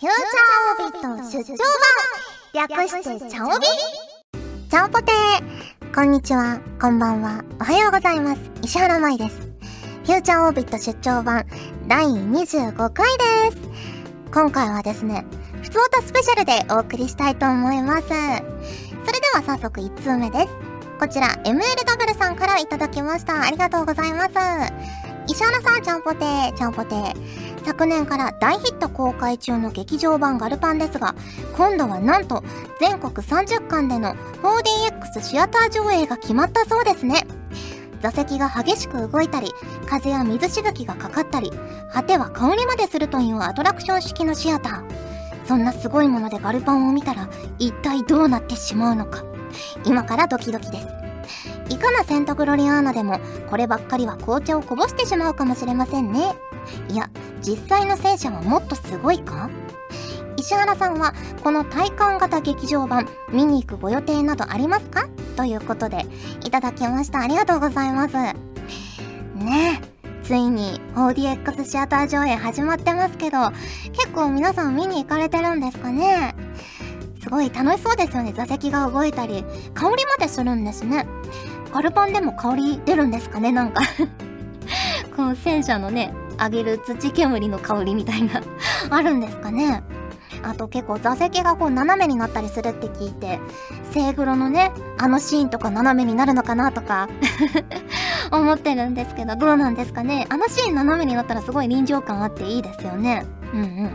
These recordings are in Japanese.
フューチャーオビット出張版略してチャオビチャオポテーこんにちは、こんばんは、おはようございます。石原舞です。フューチャーオビット出張版第25回です。今回はですね、ふつおたスペシャルでお送りしたいと思います。それでは早速1通目です。こちら MLW さんからいただきました。ありがとうございます。石原さん、ちゃんぽてー、ちゃんぽてー。昨年から大ヒット公開中の劇場版ガルパンですが、今度はなんと全国30巻での 4DX シアター上映が決まったそうですね。座席が激しく動いたり、風や水しぶきがかかったり、果ては香りまでするというアトラクション式のシアター。そんなすごいものでガルパンを見たら、一体どうなってしまうのか。今からドキドキです。いかなセントグロリアーナでも、こればっかりは紅茶をこぼしてしまうかもしれませんね。いや、実際の戦車はもっとすごいか？石原さんはこの体感型劇場版見に行くご予定などありますか？ということでいただきました。ありがとうございます。ねえついに 4DX シアター上映始まってますけど結構皆さん見に行かれてるんですかね？すごい楽しそうですよね。座席が動いたり香りまでするんですね。ガルパンでも香り出るんですかね？なんか。この戦車のねあげる土煙の香りみたいな あるんですかねあと結構座席がこう斜めになったりするって聞いて、セイグロのね、あのシーンとか斜めになるのかなとか 思ってるんですけど、どうなんですかねあのシーン斜めになったらすごい臨場感あっていいですよね。うんうん。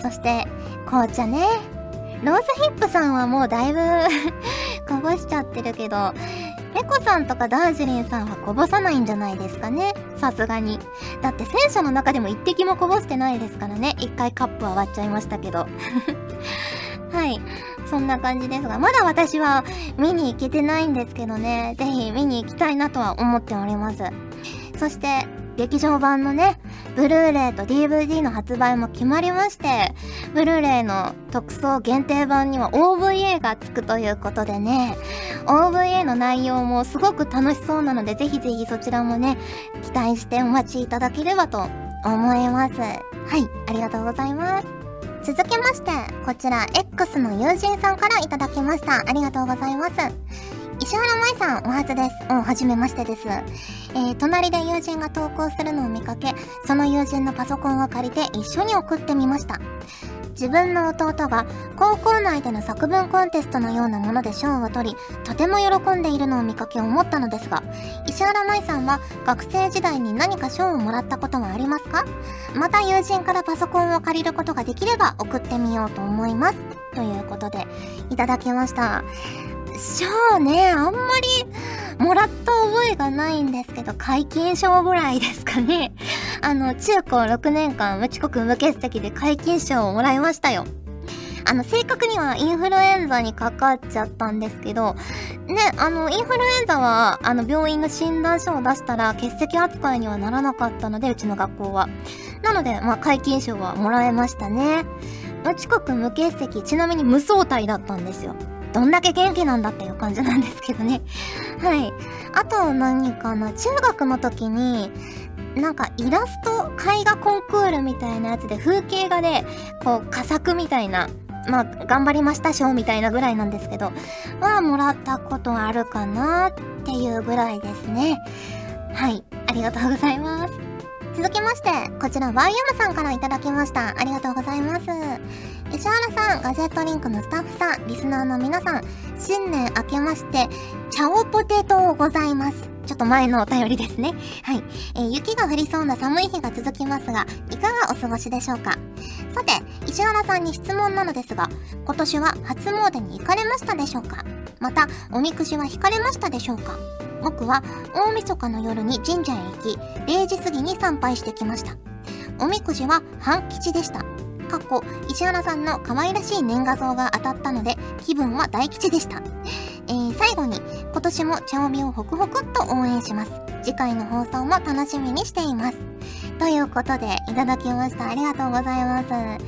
そして、紅茶ね。ローズヒップさんはもうだいぶ こぼしちゃってるけど、猫さんとかダージリンさんはこぼさないんじゃないですかね。さすがに。だって戦車の中でも一滴もこぼしてないですからね。一回カップは割っちゃいましたけど。はい。そんな感じですが、まだ私は見に行けてないんですけどね。ぜひ見に行きたいなとは思っております。そして、劇場版のね、ブルーレイと DVD の発売も決まりまして、ブルーレイの特装限定版には OVA がつくということでね、OVA の内容もすごく楽しそうなので、ぜひぜひそちらもね、期待してお待ちいただければと思います。はい、ありがとうございます。続きまして、こちら X の友人さんからいただきました。ありがとうございます。石原舞さん、お初です。うん、はじめましてです。えー、隣で友人が投稿するのを見かけ、その友人のパソコンを借りて一緒に送ってみました。自分の弟が高校内での作文コンテストのようなもので賞を取り、とても喜んでいるのを見かけ思ったのですが、石原舞さんは学生時代に何か賞をもらったことはありますか？また友人からパソコンを借りることができれば送ってみようと思います。ということで、いただきました。賞ね、あんまりもらった覚えがないんですけど、解禁賞ぐらいですかね。あの、中高6年間無遅刻無欠席で解禁賞をもらいましたよ。あの、正確にはインフルエンザにかかっちゃったんですけど、ね、あの、インフルエンザは、あの、病院の診断書を出したら欠席扱いにはならなかったので、うちの学校は。なので、まあ、解禁賞はもらえましたね。無遅刻無欠席、ちなみに無相対だったんですよ。どんだけ元気なんだっていう感じなんですけどね。はい。あと何かな、中学の時に、なんかイラスト絵画コンクールみたいなやつで風景画で、こう、佳作みたいな、まあ、頑張りました賞みたいなぐらいなんですけど、はもらったことあるかなっていうぐらいですね。はい。ありがとうございます。続きまして、こちら YM さんからいただきました。ありがとうございます。石原さん、ガジェットリンクのスタッフさん、リスナーの皆さん、新年明けまして、チャオポテトをございます。ちょっと前のお便りですね。はい。えー、雪が降りそうな寒い日が続きますが、いかがお過ごしでしょうか？さて、石原さんに質問なのですが、今年は初詣に行かれましたでしょうか？また、おみくじは引かれましたでしょうか？僕は大晦日の夜に神社へ行き、0時過ぎに参拝してきました。おみくじは半吉でした。過去、石原さんの可愛らしい年画像が当たったので、気分は大吉でした。えー、最後に、今年も茶帯をホクホクっと応援します。次回の放送も楽しみにしています。ということで、いただきました。ありがとうございます。ね、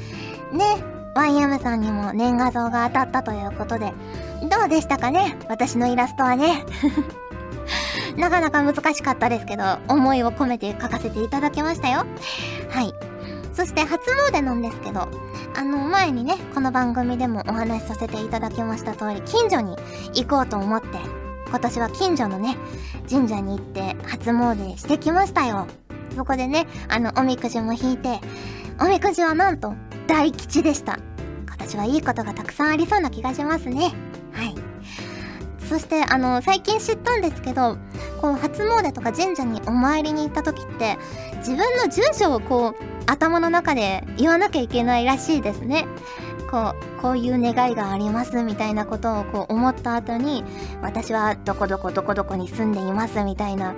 YM さんにも年画像が当たったということで、どうでしたかね？私のイラストはね。なかなか難しかったですけど、思いを込めて書かせていただきましたよ。はい。そして初詣なんですけど、あの、前にね、この番組でもお話しさせていただきました通り、近所に行こうと思って、今年は近所のね、神社に行って初詣してきましたよ。そこでね、あの、おみくじも引いて、おみくじはなんと、大吉でした。今年はいいことがたくさんありそうな気がしますね。はい。そして、あの、最近知ったんですけど、こう、初詣とか神社にお参りに行った時って、自分の住所をこう、頭の中で言わなきゃいけないらしいですね。こう、こういう願いがありますみたいなことをこう思った後に、私はどこどこどこどこに住んでいますみたいな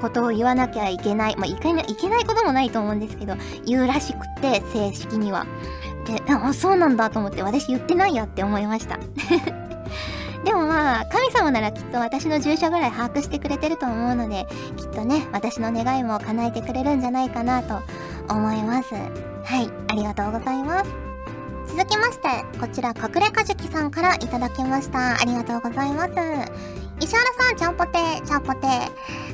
ことを言わなきゃいけない。まあ、いけない、けないこともないと思うんですけど、言うらしくて、正式には。で、あ、そうなんだと思って、私言ってないやって思いました。でもまあ、神様ならきっと私の住所ぐらい把握してくれてると思うので、きっとね、私の願いも叶えてくれるんじゃないかなと思います。はい、ありがとうございます。続きまして、こちら、隠れかじきさんからいただきました。ありがとうございます。石原さん、ちゃんぽてー、ちゃんぽてー。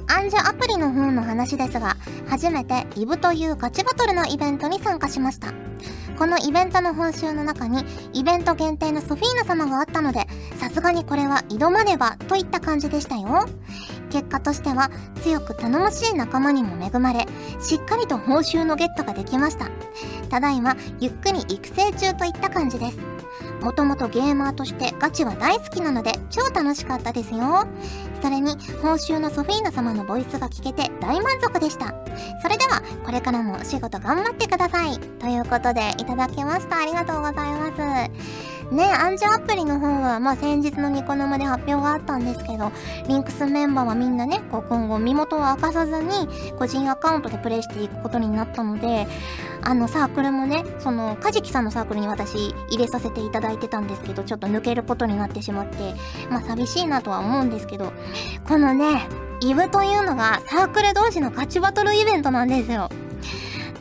アンジュアプリの方の話ですが、初めてリブというガチバトルのイベントに参加しました。このイベントの報酬の中にイベント限定のソフィーナ様があったのでさすがにこれは挑まねばといった感じでしたよ。結果としては強く頼もしい仲間にも恵まれしっかりと報酬のゲットができました。ただいまゆっくり育成中といった感じです。もともとゲーマーとしてガチは大好きなので超楽しかったですよ。それに報酬のソフィーナ様のボイスが聞けて大満足でした。それではこれからもお仕事頑張ってください。ということでいただきました。ありがとうございます。ね、アンジュアプリの方は、まあ、先日のニコ生で発表があったんですけど、リンクスメンバーはみんなね、こう今後身元を明かさずに、個人アカウントでプレイしていくことになったので、あのサークルもね、その、カジキさんのサークルに私入れさせていただいてたんですけど、ちょっと抜けることになってしまって、まあ寂しいなとは思うんですけど、このね、イブというのがサークル同士のガチバトルイベントなんですよ。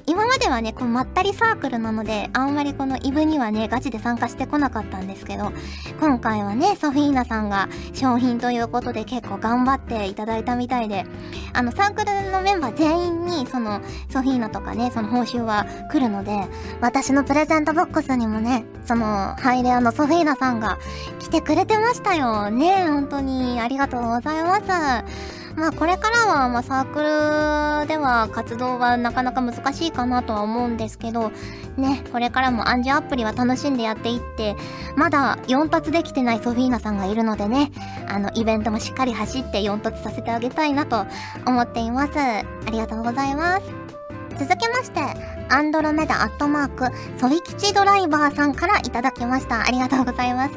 今まではね、こうまったりサークルなので、あんまりこのイブにはね、ガチで参加してこなかったんですけど、今回はね、ソフィーナさんが商品ということで結構頑張っていただいたみたいで、あの、サークルのメンバー全員に、その、ソフィーナとかね、その報酬は来るので、私のプレゼントボックスにもね、その、ハイレアのソフィーナさんが来てくれてましたよ。ね、本当にありがとうございます。まあこれからは、まあサークルでは活動はなかなか難しいかなとは思うんですけど、ね、これからもアンジュアプリは楽しんでやっていって、まだ4突できてないソフィーナさんがいるのでね、あの、イベントもしっかり走って4突させてあげたいなと思っています。ありがとうございます。続きまして、アンドロメダアットマーク、ソリ吉ドライバーさんからいただきました。ありがとうございます。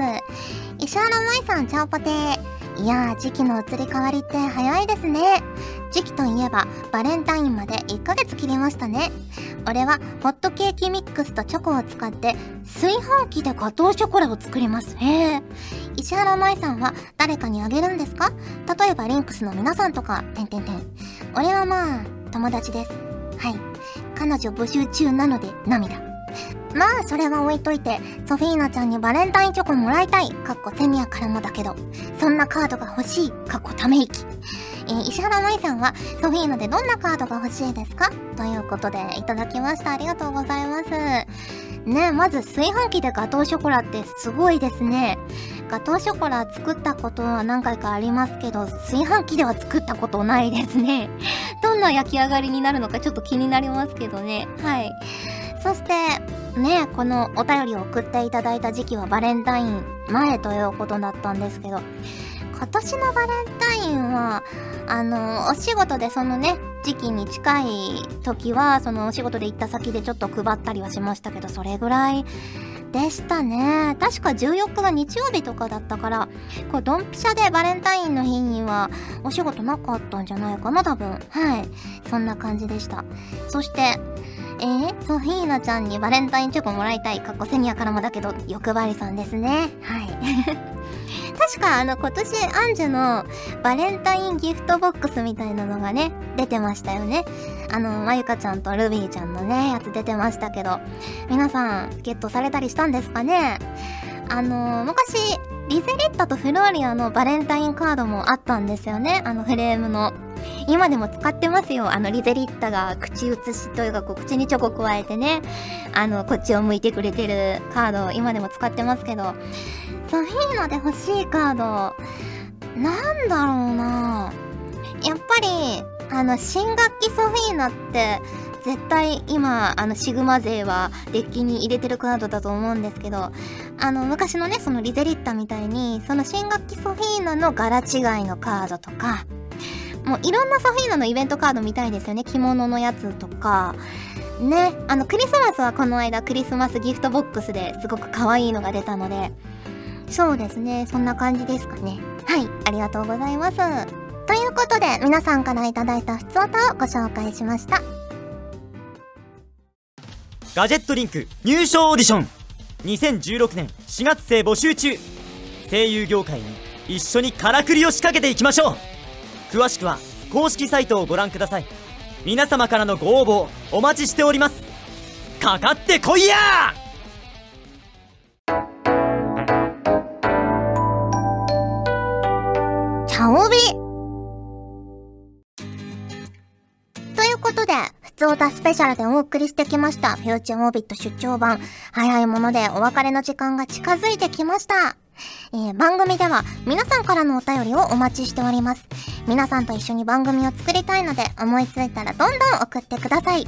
石原舞さん、チャオポテー。いやー、時期の移り変わりって早いですね。時期といえば、バレンタインまで1ヶ月切りましたね。俺は、ホットケーキミックスとチョコを使って、炊飯器でガトーショコラを作ります。へー。石原舞さんは誰かにあげるんですか？例えばリンクスの皆さんとか、てんてんてん。俺はまあ、友達です。はい。彼女募集中なので、涙。まあ、それは置いといて、ソフィーナちゃんにバレンタインチョコもらいたい。かっこセミアからもだけど。そんなカードが欲しい。かっこため息。えー、石原舞さんは、ソフィーナでどんなカードが欲しいですか？ということで、いただきました。ありがとうございます。ねまず炊飯器でガトーショコラってすごいですね。ガトーショコラ作ったことは何回かありますけど、炊飯器では作ったことないですね。どんな焼き上がりになるのかちょっと気になりますけどね。はい。そして、ね、このお便りを送っていただいた時期はバレンタイン前ということだったんですけど、今年のバレンタインは、あの、お仕事でそのね、時期に近い時は、そのお仕事で行った先でちょっと配ったりはしましたけど、それぐらいでしたね。確か14日が日曜日とかだったから、こう、ドンピシャでバレンタインの日にはお仕事なかったんじゃないかな、多分。はい。そんな感じでした。そして、えー、ソフィーナちゃんにバレンタインチョコもらいたい。かっこセニアからもだけど、欲張りさんですね。はい。確かあの今年アンジュのバレンタインギフトボックスみたいなのがね、出てましたよね。あの、まゆかちゃんとルビーちゃんのね、やつ出てましたけど、皆さんゲットされたりしたんですかね？あの、昔、リゼリッタとフローリアのバレンタインカードもあったんですよね。あのフレームの。今でも使ってますよあのリゼリッタが口移しというかこう口にチョコ加えてねあのこっちを向いてくれてるカードを今でも使ってますけどソフィーナで欲しいカード。なんだろうな。やっぱりあの新学期ソフィーナって絶対今あのシグマ勢はデッキに入れてるカードだと思うんですけどあの昔のねそのリゼリッタみたいにその新学期ソフィーナの柄違いのカードとかもういろんなソフィーナのイベントカード見たいですよね。着物のやつとか。ねあのクリスマスはこの間クリスマスギフトボックスですごく可愛いのが出たのでそうですね。そんな感じですかね。はい。ありがとうございます。ということで皆さんから頂いた普通歌をご紹介しました。ガジェットリンク入賞オーディション。2016年4月生募集中。声優業界に一緒にからくりを仕掛けていきましょう。詳しくは公式サイトをご覧ください。皆様からのご応募お待ちしております。かかってこいやということで、ふつおたスペシャルでお送りしてきました、フューチャーオービット出張版。早いものでお別れの時間が近づいてきました。えー、番組では皆さんからのお便りをお待ちしております。皆さんと一緒に番組を作りたいので思いついたらどんどん送ってください。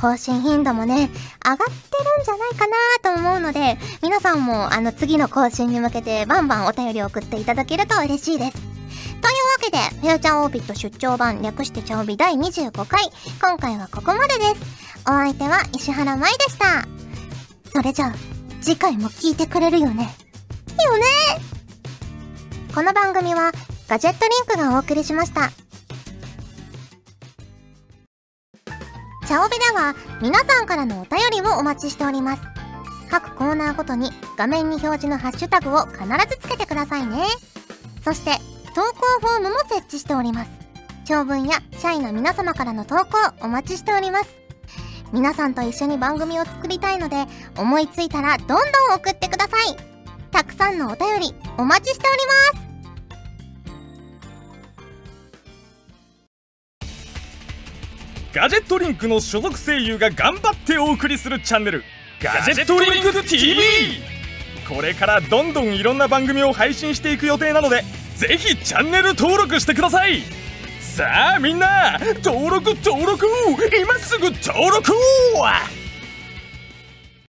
更新頻度もね、上がってるんじゃないかなと思うので、皆さんもあの次の更新に向けてバンバンお便りを送っていただけると嬉しいです。というわけで、フューチャーオービット出張版略してチャオビ第25回、今回はここまでです。お相手は石原舞でした。それじゃあ、次回も聞いてくれるよね。よねこの番組はガジェットリンクがお送りしました。チャオベでは皆さんからのお便りをお待ちしております。各コーナーごとに画面に表示のハッシュタグを必ずつけてくださいね。そして投稿フォームも設置しております。長文や社員の皆様からの投稿お待ちしております。皆さんと一緒に番組を作りたいので思いついたらどんどん送ってください。たくさんのお便りお待ちしております。ガジェットリンクの所属声優が頑張ってお送りするチャンネルガジェットリンク TV これからどんどんいろんな番組を配信していく予定なのでぜひチャンネル登録してください。さあみんな登録登録。今すぐ登録